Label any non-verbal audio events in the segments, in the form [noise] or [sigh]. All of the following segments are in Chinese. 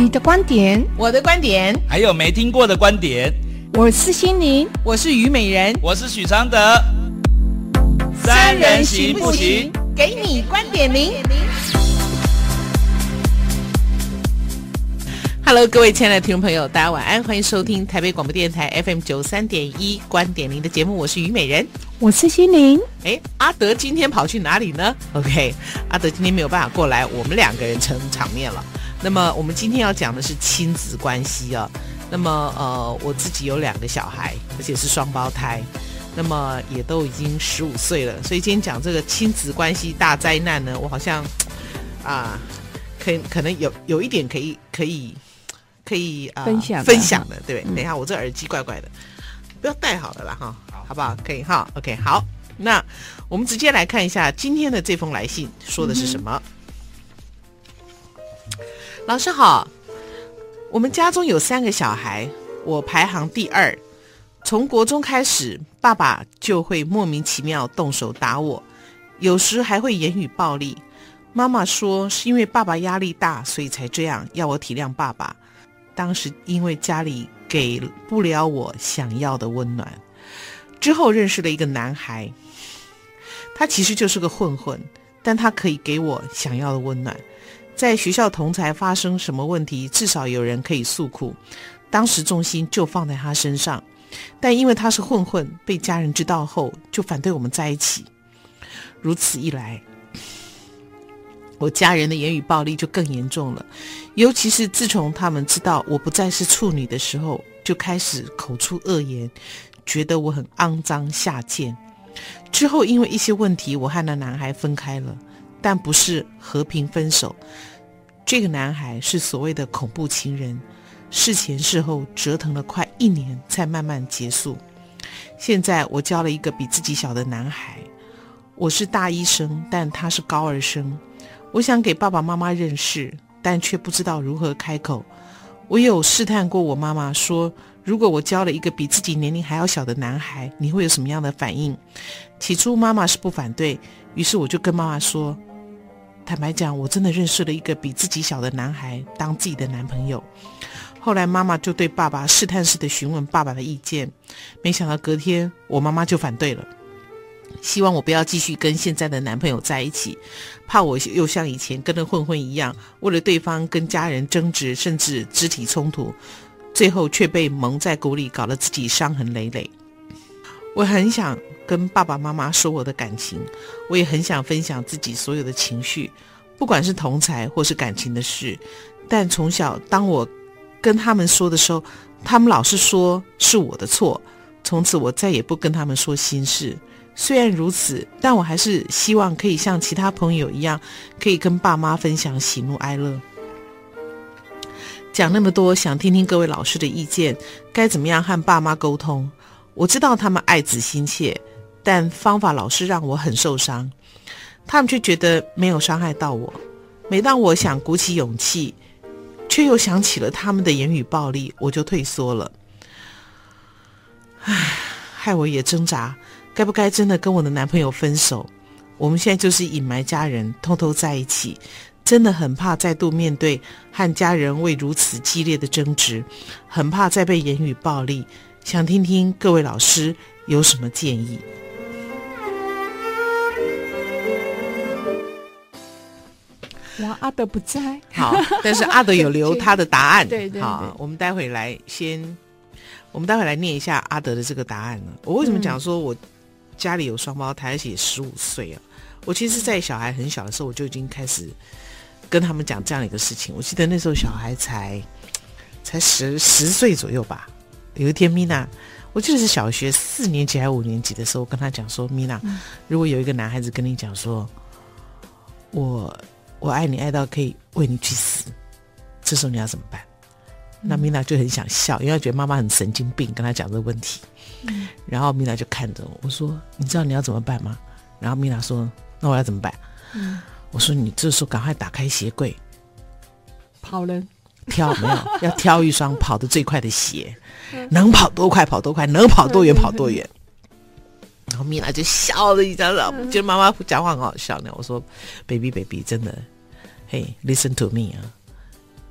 你的观点，我的观点，还有没听过的观点。我是心灵，我是虞美人，我是许常德。三人行不行？给你观点零。Hello，各位亲爱的听众朋友，大家晚安，欢迎收听台北广播电台 FM 九三点一观点零的节目，我是虞美人，我是心灵。哎，阿德今天跑去哪里呢？OK，阿德今天没有办法过来，我们两个人撑场面了。那么我们今天要讲的是亲子关系啊。那么呃，我自己有两个小孩，而且是双胞胎，那么也都已经十五岁了。所以今天讲这个亲子关系大灾难呢，我好像啊，可可能有有一点可以可以可以啊分享分享的，对不对？嗯、等一下，我这耳机怪怪的，不要戴好了啦哈，好不好？可以哈，OK，好。那我们直接来看一下今天的这封来信说的是什么。嗯老师好，我们家中有三个小孩，我排行第二。从国中开始，爸爸就会莫名其妙动手打我，有时还会言语暴力。妈妈说是因为爸爸压力大，所以才这样，要我体谅爸爸。当时因为家里给不了我想要的温暖，之后认识了一个男孩，他其实就是个混混，但他可以给我想要的温暖。在学校同才发生什么问题，至少有人可以诉苦。当时重心就放在他身上，但因为他是混混，被家人知道后就反对我们在一起。如此一来，我家人的言语暴力就更严重了。尤其是自从他们知道我不再是处女的时候，就开始口出恶言，觉得我很肮脏下贱。之后因为一些问题，我和那男孩分开了。但不是和平分手，这个男孩是所谓的恐怖情人，事前事后折腾了快一年才慢慢结束。现在我交了一个比自己小的男孩，我是大一生，但他是高二生。我想给爸爸妈妈认识，但却不知道如何开口。我有试探过我妈妈说，如果我交了一个比自己年龄还要小的男孩，你会有什么样的反应？起初妈妈是不反对，于是我就跟妈妈说。坦白讲，我真的认识了一个比自己小的男孩当自己的男朋友。后来妈妈就对爸爸试探式的询问爸爸的意见，没想到隔天我妈妈就反对了，希望我不要继续跟现在的男朋友在一起，怕我又像以前跟那混混一样，为了对方跟家人争执，甚至肢体冲突，最后却被蒙在鼓里，搞得自己伤痕累累。我很想跟爸爸妈妈说我的感情，我也很想分享自己所有的情绪，不管是同才或是感情的事。但从小当我跟他们说的时候，他们老是说是我的错。从此我再也不跟他们说心事。虽然如此，但我还是希望可以像其他朋友一样，可以跟爸妈分享喜怒哀乐。讲那么多，想听听各位老师的意见，该怎么样和爸妈沟通？我知道他们爱子心切，但方法老是让我很受伤。他们却觉得没有伤害到我。每当我想鼓起勇气，却又想起了他们的言语暴力，我就退缩了。唉，害我也挣扎，该不该真的跟我的男朋友分手？我们现在就是隐瞒家人，偷偷在一起，真的很怕再度面对和家人为如此激烈的争执，很怕再被言语暴力。想听听各位老师有什么建议？哇，阿德不在，好，但是阿德有留他的答案。[laughs] 对对对，好，我们待会来先，我们待会来念一下阿德的这个答案呢。我为什么讲说我家里有双胞胎，而且十五岁啊？我其实，在小孩很小的时候，我就已经开始跟他们讲这样一个事情。我记得那时候小孩才才十十岁左右吧。有一天，米娜，我记得是小学四年级还是五年级的时候，我跟他讲说：“米娜，如果有一个男孩子跟你讲说，我我爱你爱到可以为你去死，这时候你要怎么办？”那米娜就很想笑，因为她觉得妈妈很神经病，跟她讲这个问题。然后米娜就看着我，我说：“你知道你要怎么办吗？”然后米娜说：“那我要怎么办？”我说：“你这时候赶快打开鞋柜，跑人。”挑没有，[laughs] 要挑一双跑得最快的鞋，能跑多快跑多快，能跑多远跑多远。然后米娜就笑了一下，觉得妈妈讲话很好笑呢。我说：“baby baby，真的，嘿，listen to me 啊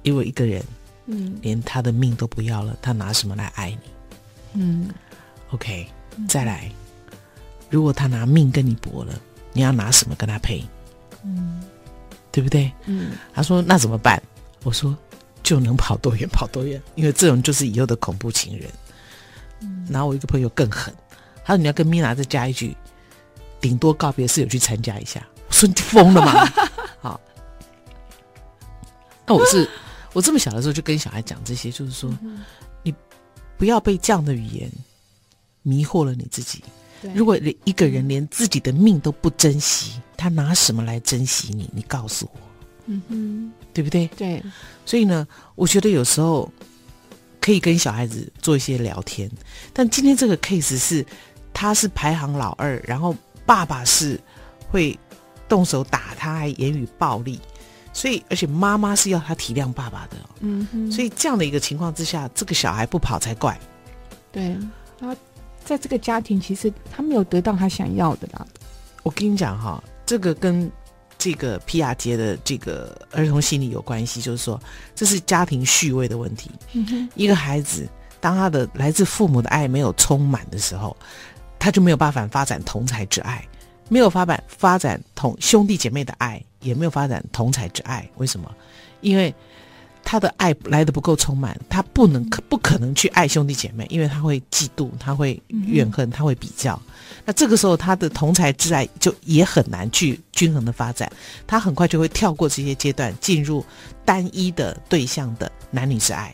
因为一个人，嗯连他的命都不要了，他拿什么来爱你嗯？OK，再来，如果他拿命跟你搏了，你要拿什么跟他赔？嗯对不对？嗯他说那怎么办？我说就能跑多远跑多远，因为这种就是以后的恐怖情人。然后我一个朋友更狠，他说你要跟米娜再加一句，顶多告别室友去参加一下。我说你疯了吗？[laughs] 好，那我是我这么小的时候就跟小孩讲这些，就是说你不要被这样的语言迷惑了你自己。如果连一个人连自己的命都不珍惜，他拿什么来珍惜你？你告诉我，嗯哼对不对？对所以呢，我觉得有时候可以跟小孩子做一些聊天。但今天这个 case 是，他是排行老二，然后爸爸是会动手打他，还言语暴力，所以而且妈妈是要他体谅爸爸的。嗯哼所以这样的一个情况之下，这个小孩不跑才怪。对他在这个家庭其实他没有得到他想要的啦。我跟你讲哈，这个跟这个皮亚杰的这个儿童心理有关系，就是说这是家庭序位的问题。嗯一个孩子，当他的来自父母的爱没有充满的时候，他就没有办法发展同才之爱，没有发展发展同兄弟姐妹的爱，也没有发展同才之爱。为什么？因为他的爱来的不够充满，他不能可不可能去爱兄弟姐妹，因为他会嫉妒，他会怨恨，他会比较。那这个时候，他的同才之爱就也很难去均衡的发展，他很快就会跳过这些阶段，进入单一的对象的男女之爱。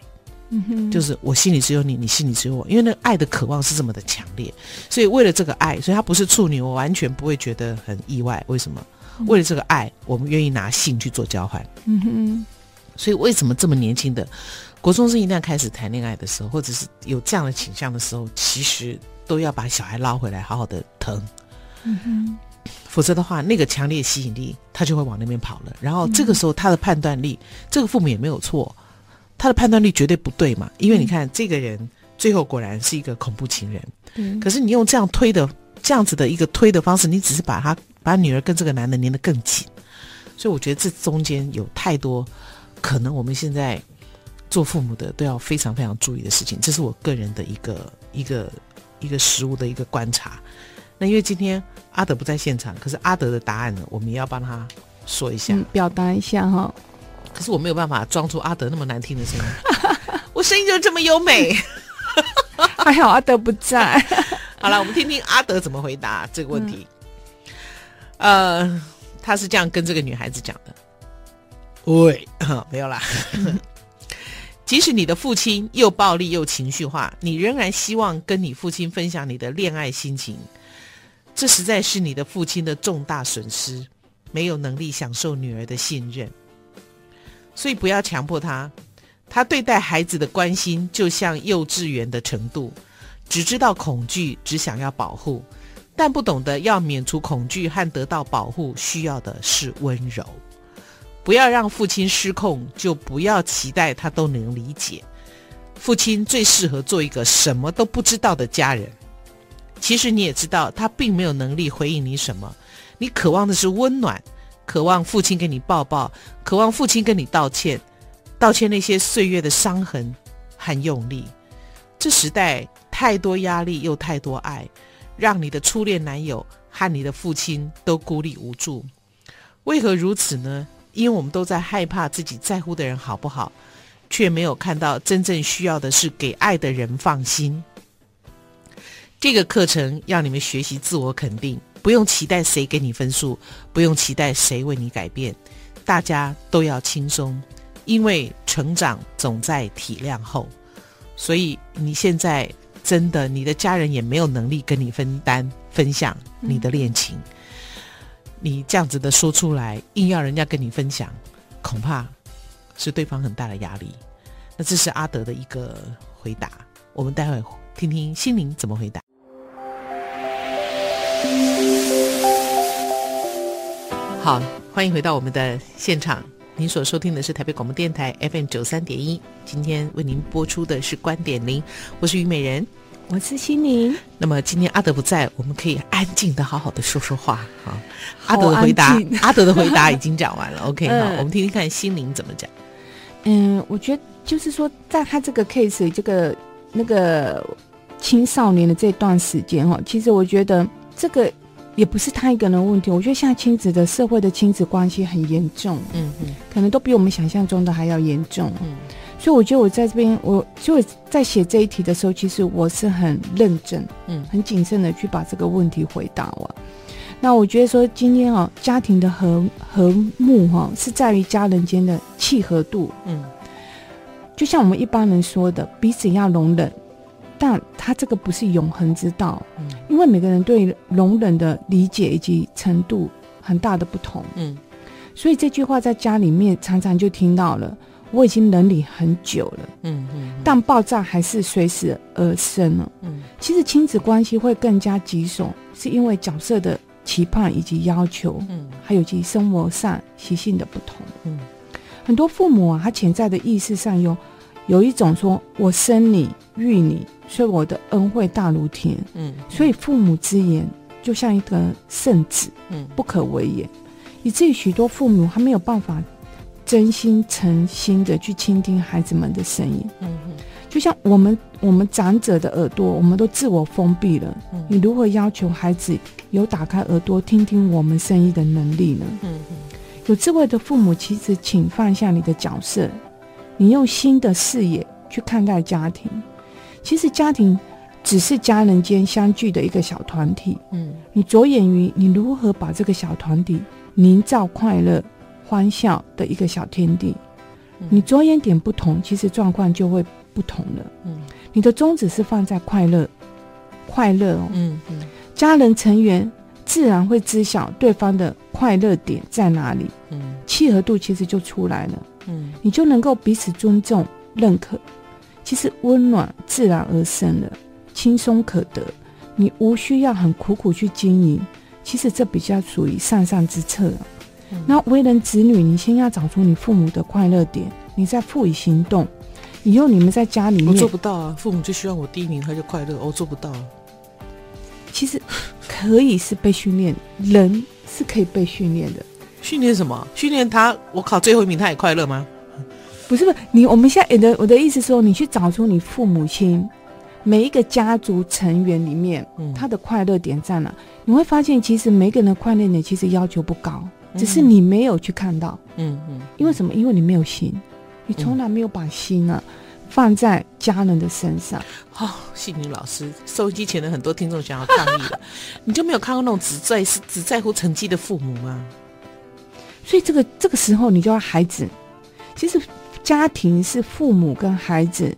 就是我心里只有你，你心里只有我，因为那个爱的渴望是这么的强烈，所以为了这个爱，所以他不是处女，我完全不会觉得很意外。为什么？为了这个爱，我们愿意拿性去做交换。嗯哼所以为什么这么年轻的国中生一旦开始谈恋爱的时候，或者是有这样的倾向的时候，其实都要把小孩捞回来，好好的疼。嗯哼否则的话，那个强烈吸引力，他就会往那边跑了。然后这个时候，他的判断力，这个父母也没有错，他的判断力绝对不对嘛。因为你看，这个人最后果然是一个恐怖情人。对可是你用这样推的、这样子的一个推的方式，你只是把他把女儿跟这个男的粘得更紧。所以我觉得这中间有太多可能，我们现在做父母的都要非常非常注意的事情。这是我个人的一个一个一个实物的一个观察。那因为今天阿德不在现场，可是阿德的答案呢，我们也要帮他说一下。嗯，表达一下哈。可是我没有办法装出阿德那么难听的声音，[laughs] 我声音就这么优美。[laughs] 还好阿德不在。[laughs] 好了，我们听听阿德怎么回答这个问题。呃，他是这样跟这个女孩子讲的：“喂，没有啦。[laughs] 即使你的父亲又暴力又情绪化，你仍然希望跟你父亲分享你的恋爱心情。这实在是你的父亲的重大损失，没有能力享受女儿的信任。所以不要强迫他。他对待孩子的关心就像幼稚园的程度。”只知道恐惧，只想要保护，但不懂得要免除恐惧和得到保护需要的是温柔。不要让父亲失控，就不要期待他都能理解。父亲最适合做一个什么都不知道的家人。其实你也知道，他并没有能力回应你什么。你渴望的是温暖，渴望父亲给你抱抱，渴望父亲跟你道歉，道歉那些岁月的伤痕和用力。这时代。太多压力又太多爱，让你的初恋男友和你的父亲都孤立无助。为何如此呢？因为我们都在害怕自己在乎的人好不好，却没有看到真正需要的是给爱的人放心。这个课程要你们学习自我肯定，不用期待谁给你分数，不用期待谁为你改变，大家都要轻松，因为成长总在体谅后。所以你现在。真的，你的家人也没有能力跟你分担、分享你的恋情。你这样子的说出来，硬要人家跟你分享，恐怕是对方很大的压力。那这是阿德的一个回答，我们待会听听心灵怎么回答。好，欢迎回到我们的现场。您所收听的是台北广播电台 FM 九三点一，今天为您播出的是观点零，我是虞美人，我是心灵。那么今天阿德不在，我们可以安静的好好的说说话啊。阿德的回答，[laughs] 阿德的回答已经讲完了，[laughs] OK 好，我们听听看心灵怎么讲。嗯，我觉得就是说，在他这个 case 这个那个青少年的这段时间哈，其实我觉得这个也不是他一个人的问题。我觉得现在亲子的社会的亲子关系很严重，嗯嗯，可能都比我们想象中的还要严重，嗯。所以我觉得我在这边，我就在写这一题的时候，其实我是很认真，嗯，很谨慎的去把这个问题回答完。那我觉得说，今天哦，家庭的和和睦哈，是在于家人间的契合度。嗯，就像我们一般人说的，彼此要容忍，但他这个不是永恒之道。嗯，因为每个人对容忍的理解以及程度很大的不同。嗯，所以这句话在家里面常常就听到了。我已经忍你很久了。嗯嗯，但爆炸还是随时而生了。嗯，其实亲子关系会更加棘手，是因为角色的。期盼以及要求，嗯，还有其生活上习性的不同，嗯，很多父母啊，他潜在的意识上有有一种说，我生你育你，所以我的恩惠大如天，嗯，所以父母之言就像一个圣旨，嗯，不可违言，以至于许多父母他没有办法真心诚心的去倾听孩子们的声音，嗯嗯，就像我们我们长者的耳朵，我们都自我封闭了，嗯，你如何要求孩子？有打开耳朵听听我们声音的能力呢？嗯嗯，有智慧的父母，其实请放下你的角色，你用新的视野去看待家庭。其实家庭只是家人间相聚的一个小团体。嗯，你着眼于你如何把这个小团体营造快乐、欢笑的一个小天地。你着眼点不同，其实状况就会不同了。嗯，你的宗旨是放在快乐，快乐哦。嗯嗯。家人成员自然会知晓对方的快乐点在哪里，嗯，契合度其实就出来了，嗯，你就能够彼此尊重、认可，其实温暖自然而生了，轻松可得，你无需要很苦苦去经营，其实这比较属于上上之策。那、嗯、为人子女，你先要找出你父母的快乐点，你再付以行动，以后你们在家里面，我做不到啊，父母就希望我第一名，他就快乐，我做不到啊。其实可以是被训练，人是可以被训练的。训练什么？训练他，我考最后一名，他也快乐吗？不是不是，你我们现在的我的意思说，你去找出你父母亲每一个家族成员里面，嗯、他的快乐点在哪？你会发现，其实每个人的快乐点其实要求不高，只是你没有去看到。嗯嗯。因为什么？因为你没有心，你从来没有把心啊。嗯放在家人的身上。好、哦，幸宁老师，收音机前的很多听众想要抗议了，[laughs] 你就没有看过那种只在是只在乎成绩的父母吗？所以这个这个时候，你就要孩子。其实家庭是父母跟孩子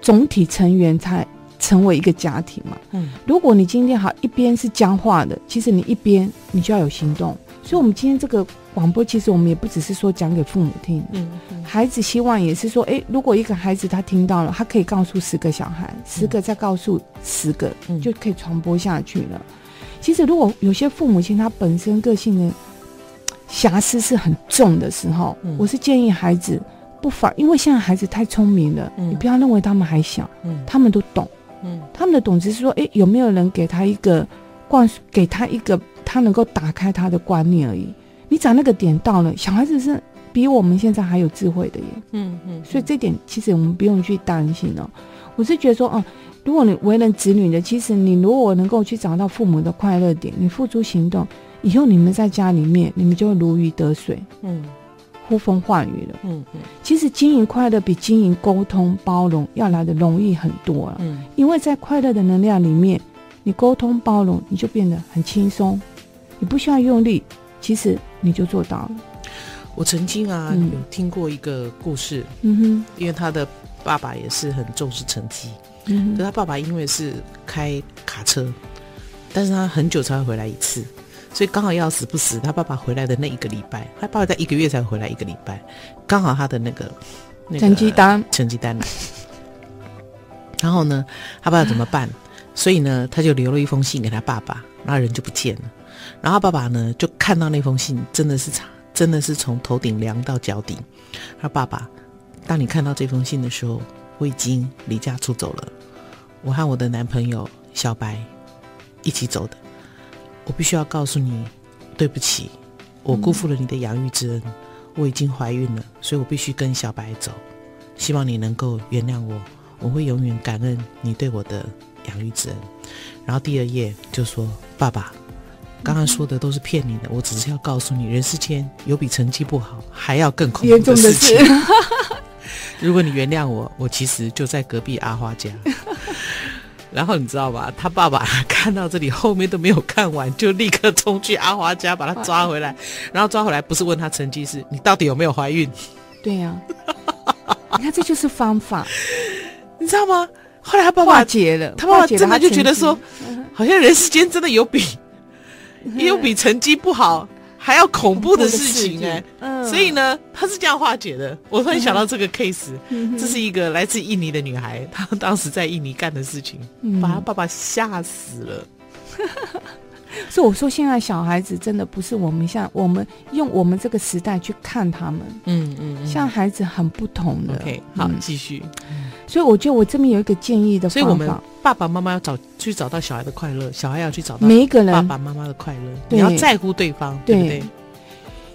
总体成员才成为一个家庭嘛。嗯，如果你今天好一边是僵化的，其实你一边你就要有行动。所以，我们今天这个广播，其实我们也不只是说讲给父母听，嗯，嗯，孩子希望也是说，哎，如果一个孩子他听到了，他可以告诉十个小孩，十个再告诉十个，嗯，就可以传播下去了。其实，如果有些父母亲他本身个性的瑕疵是很重的时候，嗯，我是建议孩子不妨，因为现在孩子太聪明了，嗯，你不要认为他们还小，嗯，他们都懂，嗯，他们的懂只是说，哎，有没有人给他一个灌输，给他一个。他能够打开他的观念而已。你找那个点到了，小孩子是比我们现在还有智慧的耶。嗯嗯。所以这点其实我们不用去担心哦。我是觉得说，哦，如果你为人子女的，其实你如果能够去找到父母的快乐点，你付诸行动，以后你们在家里面，你们就会如鱼得水。嗯。呼风唤雨了。嗯嗯。其实经营快乐比经营沟通包容要来的容易很多了。嗯。因为在快乐的能量里面，你沟通包容，你就变得很轻松。你不需要用力，其实你就做到了。我曾经啊、嗯、有听过一个故事，嗯哼，因为他的爸爸也是很重视成绩，嗯他爸爸因为是开卡车，但是他很久才会回来一次，所以刚好要死不死，他爸爸回来的那一个礼拜，他爸爸在一个月才回来一个礼拜，刚好他的那个、那个、成绩单成绩单来，然后呢，他爸爸怎么办？所以呢，他就留了一封信给他爸爸，那人就不见了。然后爸爸呢，就看到那封信，真的是长，真的是从头顶凉到脚底。他说：“爸爸，当你看到这封信的时候，我已经离家出走了。我和我的男朋友小白一起走的。我必须要告诉你，对不起，我辜负了你的养育之恩。我已经怀孕了，所以我必须跟小白走。希望你能够原谅我，我会永远感恩你对我的养育之恩。然后第二页就说：“爸爸，刚刚说的都是骗你的，我只是要告诉你，人世间有比成绩不好还要更恐怖的事情。[laughs] 如果你原谅我，我其实就在隔壁阿花家。[laughs] ”然后你知道吧？他爸爸看到这里后面都没有看完，就立刻冲去阿花家把他抓回来。然后抓回来不是问他成绩，是你到底有没有怀孕？对呀、啊，你看这就是方法，[laughs] 你知道吗？后来他爸爸化解了，他爸爸真的就觉得说，好像人世间真的有比 [laughs] 有比成绩不好。还要恐怖的事情哎、欸，嗯，所以呢，他是这样化解的。我突然想到这个 case，、嗯、这是一个来自印尼的女孩，她当时在印尼干的事情，嗯、把她爸爸吓死了。[laughs] 所以我说，现在小孩子真的不是我们像我们用我们这个时代去看他们，嗯嗯，嗯，像孩子很不同的。OK，好，继续。所以我觉得我这边有一个建议的方法，所以我们爸爸妈妈要找去找到小孩的快乐，小孩要去找到每一个人。爸爸妈妈的快乐，你要在乎对方，对，对不对？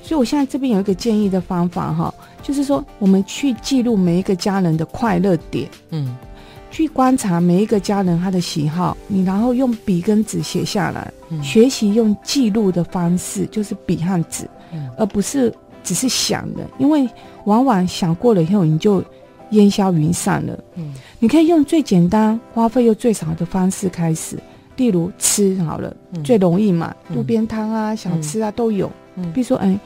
所以我现在这边有一个建议的方法哈，就是说我们去记录每一个家人的快乐点，嗯，去观察每一个家人他的喜好，你然后用笔跟纸写下来，嗯、学习用记录的方式，就是笔和纸，嗯、而不是只是想的，因为往往想过了以后你就。烟消云散了。嗯，你可以用最简单、花费又最少的方式开始，例如吃好了，嗯、最容易嘛，路边摊啊、嗯、小吃啊都有。嗯，比如说，哎，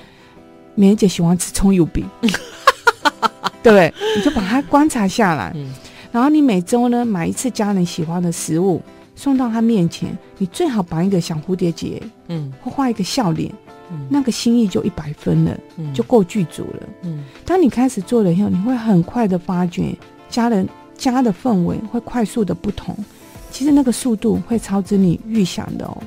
美人姐喜欢吃葱油饼，嗯、对不对？你就把它观察下来，嗯、然后你每周呢买一次家人喜欢的食物送到他面前，你最好绑一个小蝴蝶结，嗯，或画一个笑脸。嗯、那个心意就一百分了，嗯、就够具足了。嗯，当你开始做了以后，你会很快的发觉家人家的氛围会快速的不同。其实那个速度会超之你预想的哦。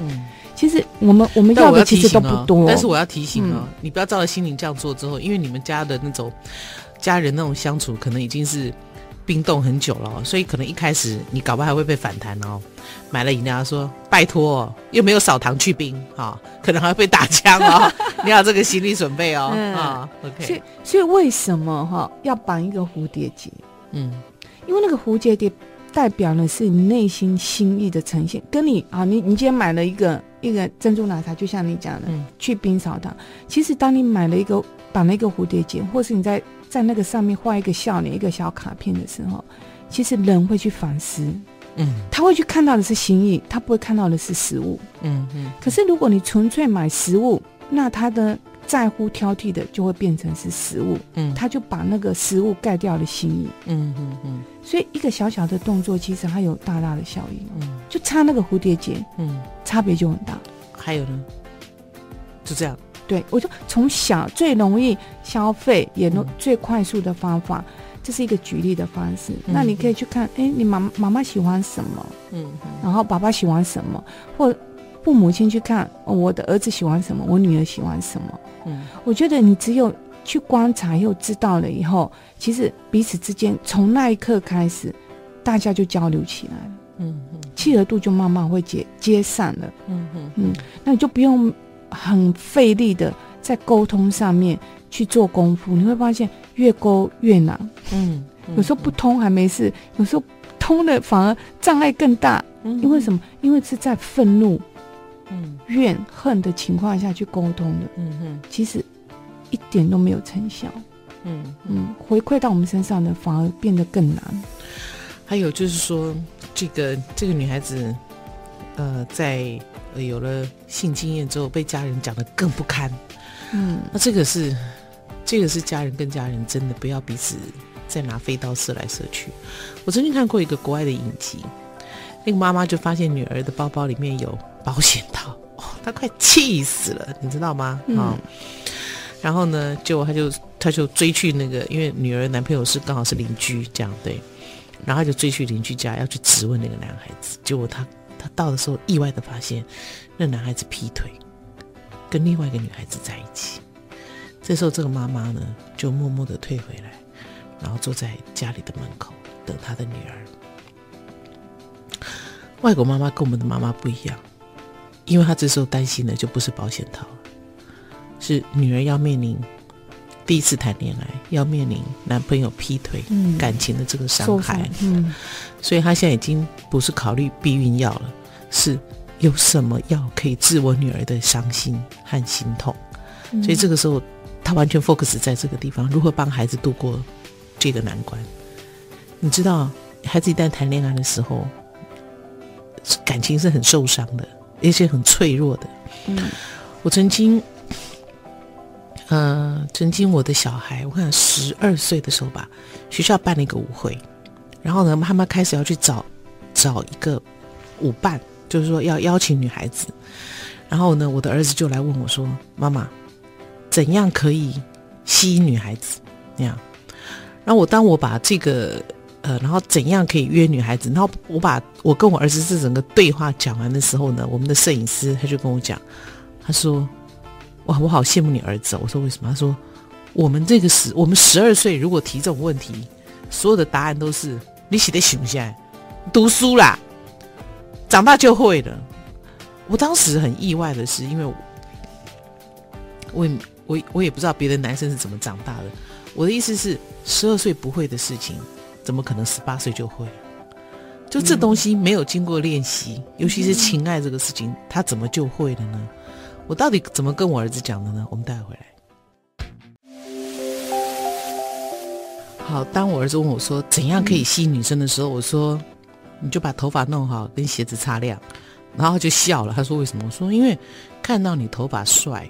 嗯，其实我们我们要的其实都不多，但是我要提醒哦，嗯、你不要照着心灵这样做之后，因为你们家的那种家人那种相处，可能已经是。冰冻很久了，所以可能一开始你搞不好还会被反弹哦。买了饮料说拜托，又没有少糖去冰啊、哦，可能还会被打枪哦。[laughs] 你要这个心理准备哦。啊、，OK。所以，所以为什么哈、哦、要绑一个蝴蝶结？嗯，因为那个蝴蝶结代表的是你内心心意的呈现。跟你啊，你你今天买了一个一个珍珠奶茶，就像你讲的，嗯、去冰少糖。其实当你买了一个绑了一个蝴蝶结，或是你在。在那个上面画一个笑脸，一个小卡片的时候，其实人会去反思，嗯，他会去看到的是心意，他不会看到的是食物，嗯嗯。嗯，可是如果你纯粹买食物，那他的在乎挑剔的就会变成是食物，嗯，他就把那个食物盖掉了心意，嗯嗯嗯。嗯嗯，所以一个小小的动作，其实它有大大的效应，嗯，就差那个蝴蝶结，嗯，差别就很大。还有呢，就这样。对，我就从小最容易消费，也能最快速的方法，嗯、这是一个举例的方式。嗯、那你可以去看，哎，你妈妈妈喜欢什么？嗯，嗯然后爸爸喜欢什么？或父母亲去看，哦，我的儿子喜欢什么？我女儿喜欢什么？嗯，我觉得你只有去观察又知道了以后，其实彼此之间从那一刻开始，大家就交流起来了。嗯嗯，契合度就慢慢会接接上了。嗯嗯嗯，那你就不用。很费力的在沟通上面去做功夫，你会发现越沟越难。嗯，嗯有时候不通还没事，有时候通了反而障碍更大。嗯，因为什么？因为是在愤怒、嗯怨恨的情况下去沟通的。嗯哼，其实一点都没有成效。嗯嗯，回馈到我们身上的反而变得更难。还有就是说，这个这个女孩子，呃，在。有了性经验之后，被家人讲的更不堪。嗯，那这个是，这个是家人跟家人真的不要彼此再拿飞刀射来射去。我曾经看过一个国外的影集，那个妈妈就发现女儿的包包里面有保险套，哦，她快气死了，你知道吗？啊、嗯哦，然后呢，就她就她就追去那个，因为女儿男朋友是刚好是邻居，这样对，然后就追去邻居家要去质问那个男孩子，结果他。他到的时候，意外的发现，那男孩子劈腿，跟另外一个女孩子在一起。这时候，这个妈妈呢，就默默的退回来，然后坐在家里的门口等她的女儿。外国妈妈跟我们的妈妈不一样，因为她这时候担心的就不是保险套，是女儿要面临第一次谈恋爱要面临男朋友劈腿，嗯感情的这个伤害，嗯，所以她现在已经不是考虑避孕药了，是有什么药可以治我女儿的伤心和心痛。嗯所以这个时候，她完全 focus 在这个地方，如何帮孩子度过这个难关。你知道，孩子一旦谈恋爱的时候，感情是很受伤的，而且很脆弱的。嗯，我曾经，呃，曾经我的小孩，我看十二岁的时候吧，学校办了一个舞会，然后呢，妈妈开始要去找找一个舞伴，就是说要邀请女孩子。然后呢，我的儿子就来问我说：“妈妈，怎样可以吸引女孩子？”那样，然后我当我把这个呃，然后怎样可以约女孩子？然后我把我跟我儿子这整个对话讲完的时候呢，我们的摄影师他就跟我讲，他说。哇，我好羡慕你儿子哦！我说为什么？他说我们这个十，我们十二岁如果提这种问题，所有的答案都是你写的行不行？读书啦，长大就会了。我当时很意外的是，因为我我也我我也不知道别的男生是怎么长大的。我的意思是，十二岁不会的事情，怎么可能十八岁就会？就这东西没有经过练习，尤其是情爱这个事情，他怎么就会了呢？我到底怎么跟我儿子讲的呢？我们待会回来。好，当我儿子问我说怎样可以吸引女生的时候，我说你就把头发弄好，跟鞋子擦亮，然后就笑了。他说为什么？我说因为看到你头发帅，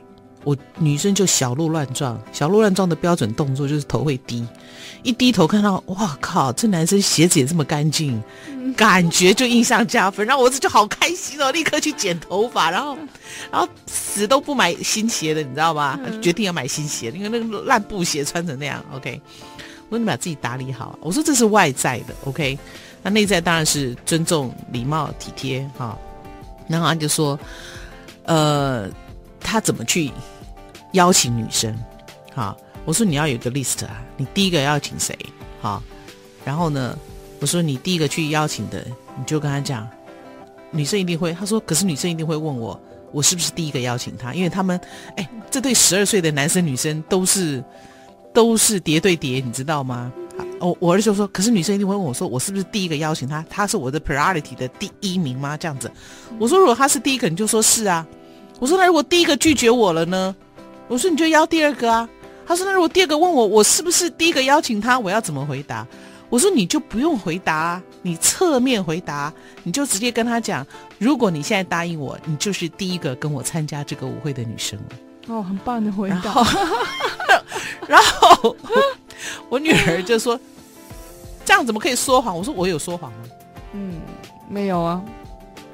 我女生就小鹿乱撞。小鹿乱撞的标准动作就是头会低，一低头看到哇靠，这男生鞋子也这么干净，感觉就印象加分。然后我儿子就好开心哦，立刻去剪头发，然后然后死都不买新鞋的，你知道吗？决定要买新鞋，因为那个烂布鞋穿成那样。OK。我说你把自己打理好。我说这是外在的，OK，那内在当然是尊重、礼貌、体贴哈。然后他就说，呃，他怎么去邀请女生？好，我说你要有一个 list 啊，你第一个邀请谁？好，然后呢，我说你第一个去邀请的，你就跟他讲，女生一定会。他说，可是女生一定会问我，我是不是第一个邀请他？因为他们，哎，这对十二岁的男生女生都是。都是叠对叠，你知道吗？我我儿子就说，可是女生一定会问我说，我是不是第一个邀请他？他是我的 priority 的第一名吗？这样子，我说如果他是第一个，你就说是啊。我说那如果第一个拒绝我了呢？我说你就邀第二个啊。他说那如果第二个问我，我是不是第一个邀请他？我要怎么回答？我说你就不用回答啊，你侧面回答，你就直接跟他讲，如果你现在答应我，你就是第一个跟我参加这个舞会的女生了。哦，很棒的回答。然后，[laughs] 然后我，我女儿就说：“这样怎么可以说谎？”我说：“我有说谎吗？”嗯，没有啊。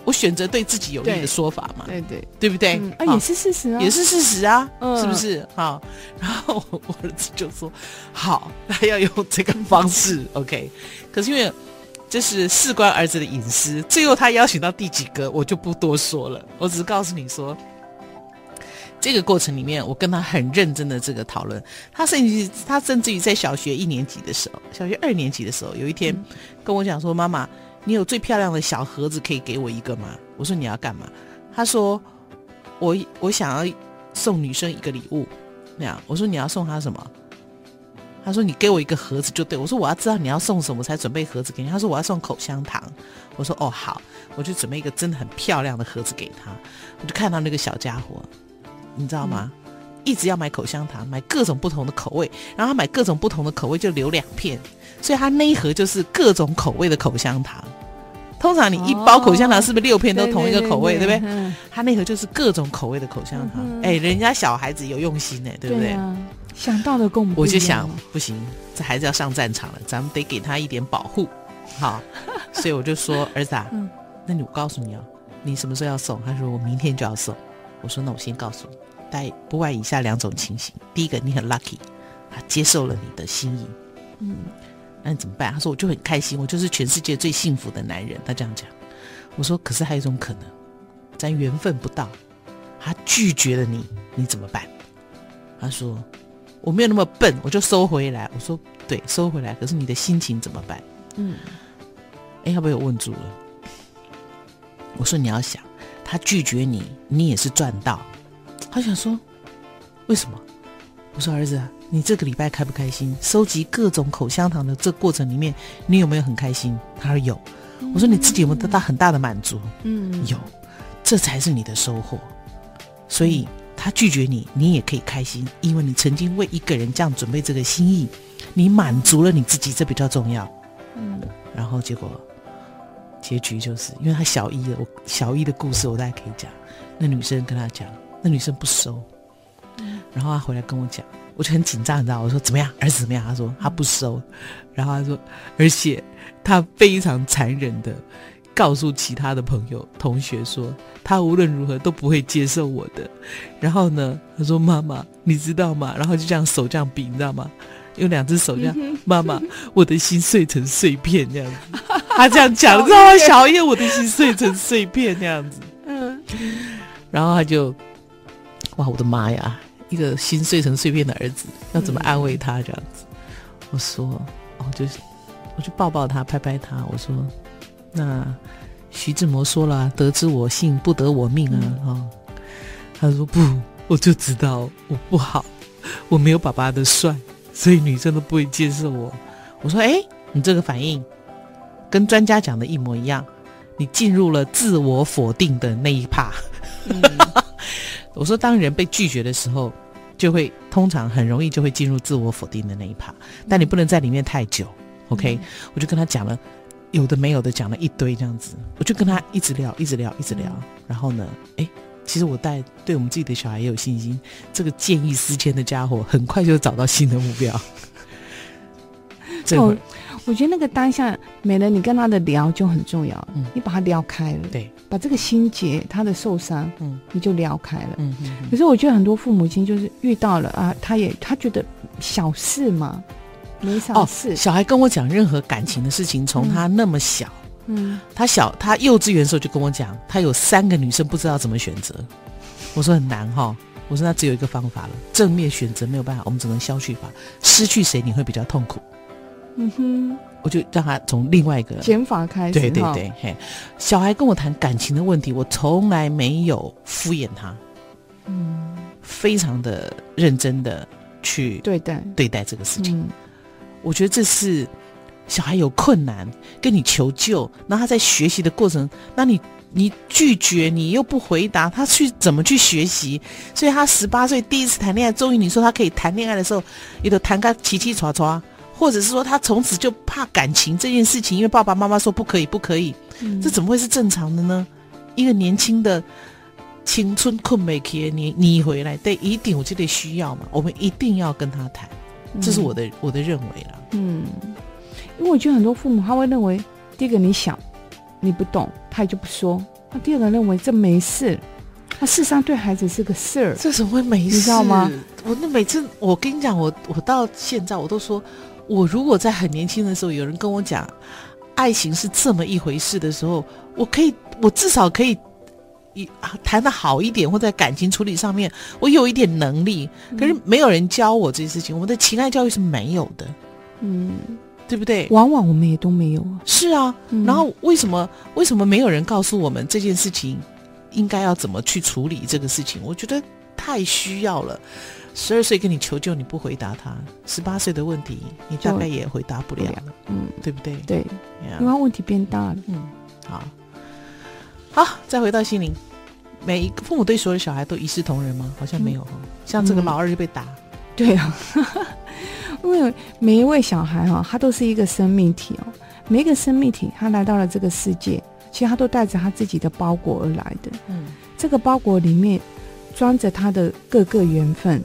我选择对自己有利的说法嘛，对对，对不对？嗯、啊，也是事实啊，也是事实啊，嗯、是不是？好，然后我儿子就说：“好，他要用这个方式，[laughs] OK。”可是因为这是事关儿子的隐私，最后他邀请到第几个，我就不多说了。我只是告诉你说。这个过程里面，我跟他很认真的这个讨论。他甚至他甚至于在小学一年级的时候，小学二年级的时候，有一天跟我讲说：“妈妈，你有最漂亮的小盒子可以给我一个吗？”我说：“你要干嘛？”他说：“我我想要送女生一个礼物。”那样我说：“你要送她什么？”他说：“你给我一个盒子就对。”我说：“我要知道你要送什么，才准备盒子给你。”他说：“我要送口香糖。”我说：“哦，好，我就准备一个真的很漂亮的盒子给他。”我就看到那个小家伙。你知道吗？嗯、一直要买口香糖，买各种不同的口味，然后他买各种不同的口味就留两片，所以他那一盒就是各种口味的口香糖。通常你一包口香糖是不是六片都同一个口味，对不对？他那盒就是各种口味的口香糖。哎、嗯，人家小孩子有用心呢，对不对？想到的共，我就想不行，这孩子要上战场了，咱们得给他一点保护。好，[laughs] 所以我就说儿子啊，嗯、那你我告诉你啊，你什么时候要送？他说我明天就要送。我说那我先告诉你。但不外以下两种情形：第一个，你很 lucky，他接受了你的心意，嗯，那你怎么办？他说我就很开心，我就是全世界最幸福的男人。他这样讲，我说可是还有一种可能，咱缘分不到，他拒绝了你，你怎么办？他说我没有那么笨，我就收回来。我说对，收回来。可是你的心情怎么办？嗯，哎，要不要问住了？我说你要想，他拒绝你，你也是赚到。他想说，为什么？我说儿子，你这个礼拜开不开心？收集各种口香糖的这过程里面，你有没有很开心？他说有。我说你自己有没有得到很大的满足？嗯，有，这才是你的收获。所以他拒绝你，你也可以开心，因为你曾经为一个人这样准备这个心意，你满足了你自己，这比较重要。嗯，然后结果结局就是因为他小一的，我小一的故事我大概可以讲。那女生跟他讲，那女生不收。然后他回来跟我讲，我就很紧张，你知道？我说怎么样，儿子怎么样？他说他不收，然后他说，而且他非常残忍的告诉其他的朋友、同学说，他无论如何都不会接受我的。然后呢，他说妈妈，你知道吗？然后就这样手这样比，你知道吗？用两只手这样，[laughs] 妈妈，我的心碎成碎片这样子。[laughs] 他这样讲，你知道吗？小叶，我的心碎成碎片这样子。嗯，然后他就，哇，我的妈呀！一个心碎成碎片的儿子，要怎么安慰他？这样子，嗯、我说，哦，就是，我就抱抱他，拍拍他。我说，那徐志摩说了，得之我幸，不得我命啊！啊、嗯哦，他说不，我就知道我不好，我没有爸爸的帅，所以女生都不会接受我。我说，哎，你这个反应跟专家讲的一模一样，你进入了自我否定的那一趴。嗯、[laughs] 我说，当人被拒绝的时候。就会通常很容易就会进入自我否定的那一趴，但你不能在里面太久。OK，嗯，我就跟他讲了有的没有的，讲了一堆这样子，我就跟他一直聊，一直聊，一直聊。然后呢，哎，其实我带对我们自己的小孩也有信心，这个见异思迁的家伙很快就找到新的目标。[laughs] 这会。我觉得那个当下，美人，你跟他的聊就很重要。嗯，你把他聊开了，对，把这个心结，他的受伤，嗯，你就聊开了。嗯嗯。可是我觉得很多父母亲就是遇到了啊，他也他觉得小事嘛，没啥事。哦，小孩跟我讲任何感情的事情，从他那么小，嗯，他小，他幼稚园的时候就跟我讲，他有三个女生不知道怎么选择。我说很难哈，我说那只有一个方法了，正面选择没有办法，我们只能消去法，失去谁你会比较痛苦。嗯哼，我就让他从另外一个减法开始。对对对，嘿，小孩跟我谈感情的问题，我从来没有敷衍他，嗯，非常的认真的去对待对待这个事情。我觉得这是小孩有困难跟你求救，那他在学习的过程，那你你拒绝，你又不回答，他去怎么去学习？所以他十八岁第一次谈恋爱，终于你说他可以谈恋爱的时候，也都谈个七七抓抓。或者是说他从此就怕感情这件事情，因为爸爸妈妈说不可以，不可以，嗯、这怎么会是正常的呢？一个年轻的青春困美期，你你回来，对，一定我就得需要嘛，我们一定要跟他谈，这是我的、嗯、我的认为了。嗯，因为我觉得很多父母他会认为，第一个你小，你不懂，他也就不说；那第二个认为这没事，那事实上对孩子是个事儿，这怎么会没事？你知道吗？我那每次我跟你讲，我我到现在我都说。我如果在很年轻的时候，有人跟我讲，爱情是这么一回事的时候，我可以，我至少可以，一谈的好一点，或在感情处理上面，我有一点能力。可是没有人教我这些事情，我们的情爱教育是没有的，嗯，对不对？往往我们也都没有啊。是啊，嗯、然后为什么为什么没有人告诉我们这件事情应该要怎么去处理这个事情？我觉得太需要了。十二岁跟你求救，你不回答他；十八岁的问题，你大概也回答不了，嗯，对不对？对，因为问题变大了。嗯，好，好，再回到心灵，每一个父母对所有小孩都一视同仁吗？好像没有哈，嗯、像这个老二就被打。嗯、对啊，[laughs] 因为每一位小孩哈，他都是一个生命体哦，每一个生命体他来到了这个世界，其实他都带着他自己的包裹而来的。嗯，这个包裹里面装着他的各个缘分。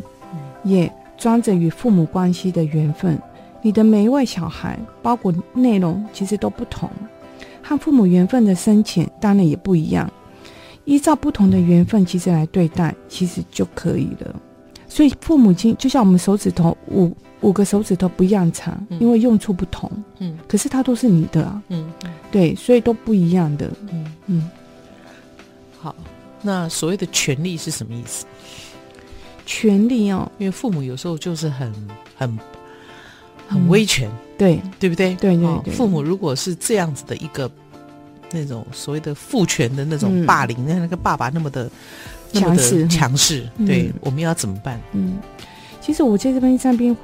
也装着与父母关系的缘分，你的每一位小孩，包裹内容其实都不同，和父母缘分的深浅当然也不一样。依照不同的缘分，其实来对待，其实就可以了。所以父母亲就像我们手指头五五个手指头不一样长，嗯、因为用处不同。嗯，可是它都是你的啊。嗯，对，所以都不一样的。嗯嗯。好，那所谓的权利是什么意思？权利哦，因为父母有时候就是很很很威权，嗯、对对不对？对对对、哦。父母如果是这样子的一个那种所谓的父权的那种霸凌，那、嗯、那个爸爸那么的强势强势，对，嗯、我们要怎么办？嗯，其其实我在这边上边，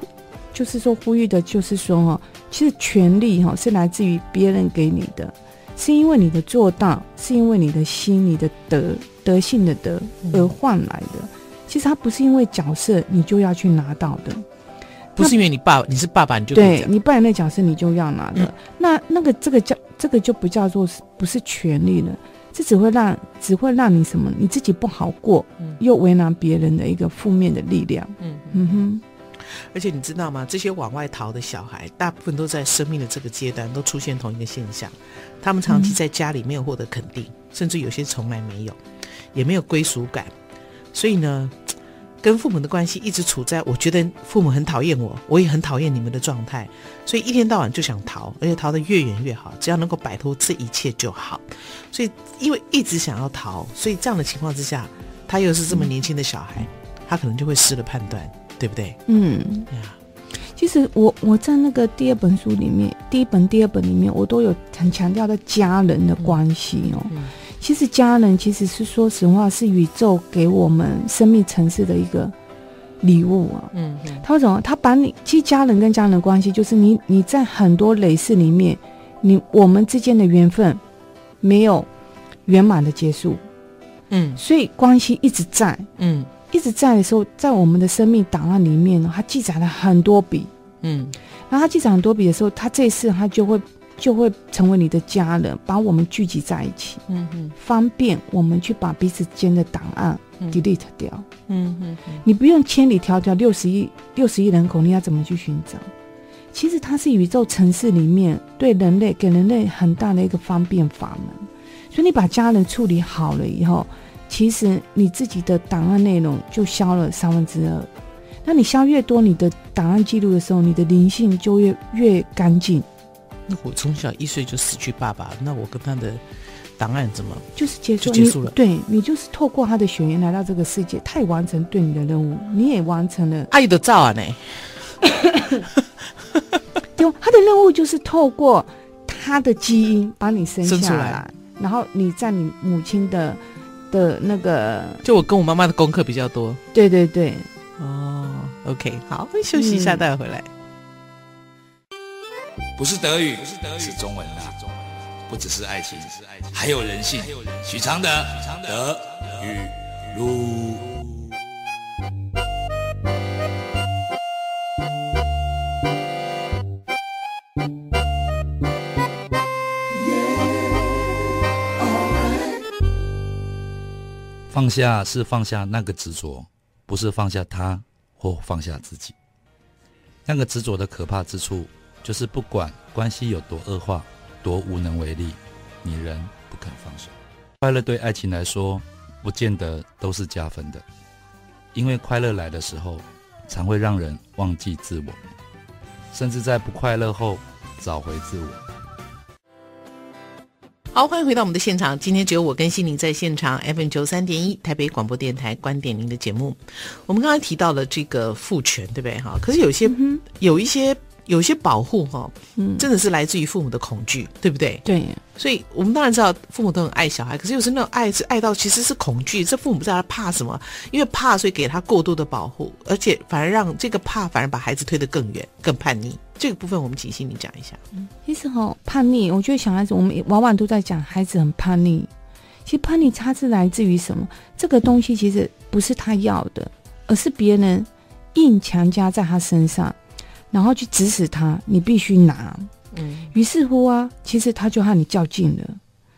就是说呼吁的，就是说哈，其实权利哈是来自于别人给你的，是因为你的做到，是因为你的心、你的德德性的德而换来的。嗯、其实他不是因为角色你就要去拿到的，不是因为你爸你是爸爸你就对你扮演那角色你就要拿的。嗯、那那个这个叫这个就不叫做是不是权利了。这只会让只会让你什么？你自己不好过，嗯、又为难别人的一个负面的力量。嗯嗯哼。而且你知道吗？这些往外逃的小孩，大部分都在生命的这个阶段都出现同一个现象：他们长期在家里没有获得肯定，嗯、甚至有些从来没有，也没有归属感。所以呢，跟父母的关系一直处在，我觉得父母很讨厌我，我也很讨厌你们的状态，所以一天到晚就想逃，而且逃得越远越好，只要能够摆脱这一切就好。所以因为一直想要逃，所以这样的情况之下，他又是这么年轻的小孩，嗯、他可能就会失了判断，对不对？嗯其实我我在那个第二本书里面，第一本、第二本里面，我都有很强调的家人的关系哦。嗯嗯其实家人其实是说实话，是宇宙给我们生命层次的一个礼物啊。嗯，嗯，他为什么？他把你，其实家人跟家人的关系，就是你你在很多累世里面，你我们之间的缘分没有圆满的结束。嗯，所以关系一直在。嗯，一直在的时候，在我们的生命档案里面呢，它记载了很多笔。嗯，然后它记载很多笔的时候，他这一次他就会。就会成为你的家人，把我们聚集在一起，嗯哼，方便我们去把彼此间的档案 delete 掉，嗯哼，你不用千里迢迢六十亿六十亿人口，你要怎么去寻找？其实它是宇宙城市里面对人类给人类很大的一个方便法门，所以你把家人处理好了以后，其实你自己的档案内容就消了三分之二。那你消越多，你的档案记录的时候，你的灵性就越越干净。那我从小一岁就死去爸爸，那我跟他的档案怎么就是结束？结束了。对你就是透过他的血缘来到这个世界，他也完成对你的任务，你也完成了。阿姨的照啊，呢？[laughs] 对，他的任务就是透过他的基因把你生下来，出来然后你在你母亲的的那个，就我跟我妈妈的功课比较多。对对对，哦，OK，好，休息一下，待会回来。嗯不是德语，是中文啦。不只是爱情，还有人性。许常德，德语如。放下是放下那个执着，不是放下他或放下自己。那个执着的可怕之处。就是不管关系有多恶化，多无能为力，你仍不肯放手。快乐对爱情来说，不见得都是加分的，因为快乐来的时候，常会让人忘记自我，甚至在不快乐后找回自我。好，欢迎回到我们的现场。今天只有我跟心灵在现场，FM 九三点一台北广播电台观点您的节目。我们刚才提到了这个父权，对不对？哈，可是有些、嗯、有一些。有些保护哈，嗯，真的是来自于父母的恐惧，对不对？对，所以我们当然知道父母都很爱小孩，可是有时候那种爱是爱到其实是恐惧，这父母不知道他怕什么，因为怕所以给他过度的保护，而且反而让这个怕反而把孩子推得更远、更叛逆。这个部分我们请心灵讲一下。嗯，其实哈，叛逆，我觉得小孩子我们往往都在讲孩子很叛逆，其实叛逆差是来自于什么？这个东西其实不是他要的，而是别人硬强加在他身上。然后去指使他，你必须拿。嗯，于是乎啊，其实他就和你较劲了。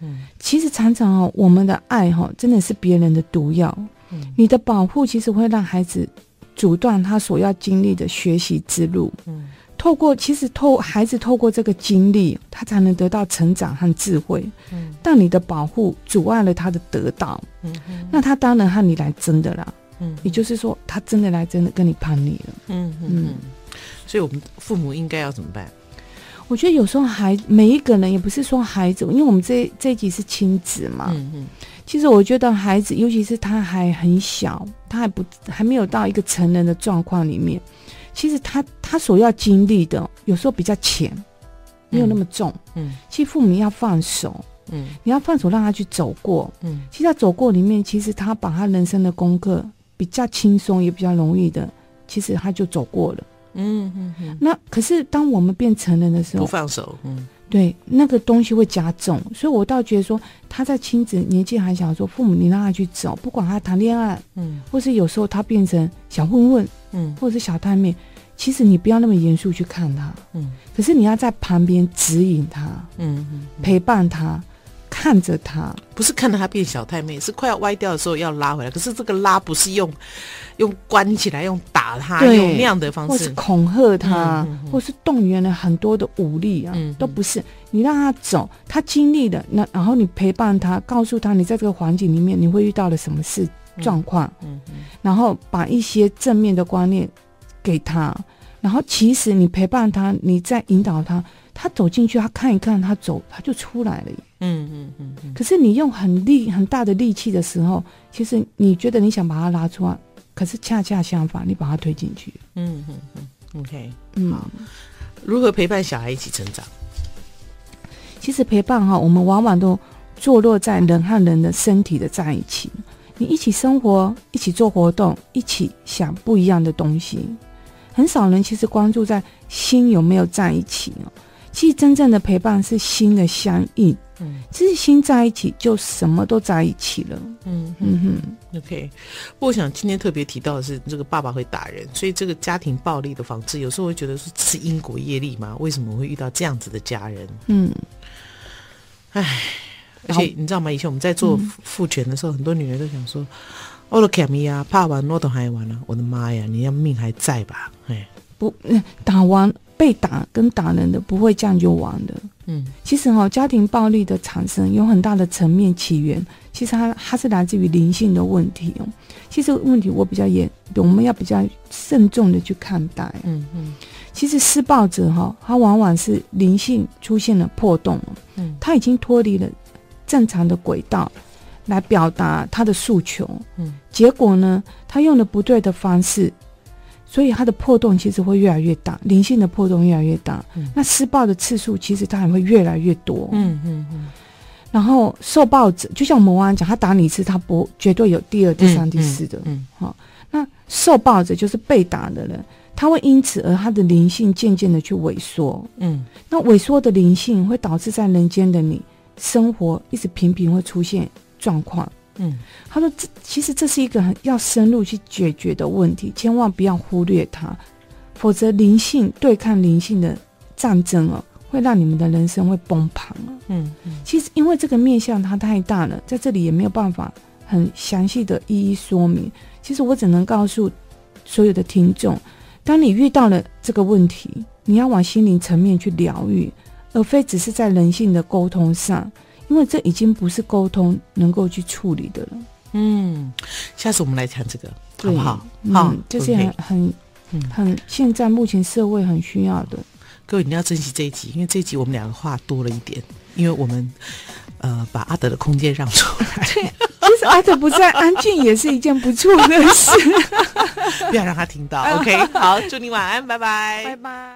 嗯，其实常常哦，我们的爱哈，真的是别人的毒药。嗯，你的保护其实会让孩子阻断他所要经历的学习之路。嗯，透过其实透孩子透过这个经历，他才能得到成长和智慧。嗯，但你的保护阻碍了他的得到。嗯，那他当然和你来争的啦。嗯，也就是说，他真的来真的跟你叛逆了。嗯嗯。嗯所以，我们父母应该要怎么办？我觉得有时候孩每一个人也不是说孩子，因为我们这这一集是亲子嘛。嗯嗯。其实我觉得孩子，尤其是他还很小，他还不还没有到一个成人的状况里面，其实他他所要经历的，有时候比较浅，没有那么重。嗯。其实父母要放手。嗯。你要放手让他去走过。嗯。其实他走过里面，其实他把他人生的功课比较轻松，也比较容易的。其实他就走过了。嗯嗯嗯。那可是当我们变成人的时候，不放手，嗯，对，那个东西会加重。所以我倒觉得说，他在亲子年纪还小，说父母你让他去走，不管他谈恋爱，嗯，或是有时候他变成小混混，嗯，或者是小太妹，其实你不要那么严肃去看他，嗯，可是你要在旁边指引他，嗯嗯，嗯陪伴他。看着他，不是看着他变小太妹，是快要歪掉的时候要拉回来。可是这个拉不是用用关起来，用打他，对用那样的方式，或是恐吓他，或是动员了很多的武力啊，都不是。你让他走，他经历的那，然后你陪伴他，告诉他你在这个环境里面你会遇到了什么事状况，嗯嗯嗯、然后把一些正面的观念给他，然后其实你陪伴他，你在引导他。他走进去，他看一看，他走，他就出来了。嗯嗯嗯。嗯，可是你用很力很大的力气的时候，其实你觉得你想把它拉出来，可是恰恰相反，你把它推进去。嗯嗯嗯。OK。嗯。好。如何陪伴小孩一起成长？其实陪伴哈，我们往往都坐落在人和人的身体的在一起。你一起生活，一起做活动，一起想不一样的东西。很少人其实关注在心有没有在一起哦。其实真正的陪伴是心的相应，嗯，其实心在一起就什么都在一起了，嗯嗯哼，OK。不过我想今天特别提到的是，这个爸爸会打人，所以这个家庭暴力的防治，有时候会觉得说是因果业力吗？为什么会遇到这样子的家人？嗯，唉，而且你知道吗？以前我们在做父权的时候，很多女人都想说：“我的卡米呀，怕完我都还完了，我的妈呀，你要命还在吧？”哎，不，打完。被打跟打人的不会这样就完的。嗯，其实哈、哦，家庭暴力的产生有很大的层面起源，其实它它是来自于灵性的问题哦。其实问题我比较严，我们要比较慎重的去看待。嗯嗯，嗯其实施暴者哈、哦，他往往是灵性出现了破洞，嗯，他已经脱离了正常的轨道来表达他的诉求。嗯，结果呢，他用了不对的方式。所以它的破洞其实会越来越大，灵性的破洞越来越大。嗯、那施暴的次数其实它还会越来越多。嗯嗯嗯。然后受暴者，就像我们刚刚讲，他打你一次，他不绝对有第二、第三、第四的。嗯。好、嗯嗯哦，那受暴者就是被打的人，他会因此而他的灵性渐渐的去萎缩。嗯。那萎缩的灵性会导致在人间的你生活一直频频会出现状况。嗯，他说这其实这是一个很要深入去解决的问题，千万不要忽略它，否则灵性对抗灵性的战争哦，会让你们的人生会崩盘啊。嗯嗯，其实因为这个面向它太大了，在这里也没有办法很详细的一一说明。其实我只能告诉所有的听众，当你遇到了这个问题，你要往心灵层面去疗愈，而非只是在人性的沟通上。因为这已经不是沟通能够去处理的了。嗯，下次我们来谈这个，好不好？嗯、好，这是很很很现在目前社会很需要的。各位，你要珍惜这一集，因为这一集我们两个话多了一点，因为我们呃把阿德的空间让出来。对，其实阿德不在，安静也是一件不错的事。[laughs] 不要让他听到。OK，好，祝你晚安，拜拜，拜拜。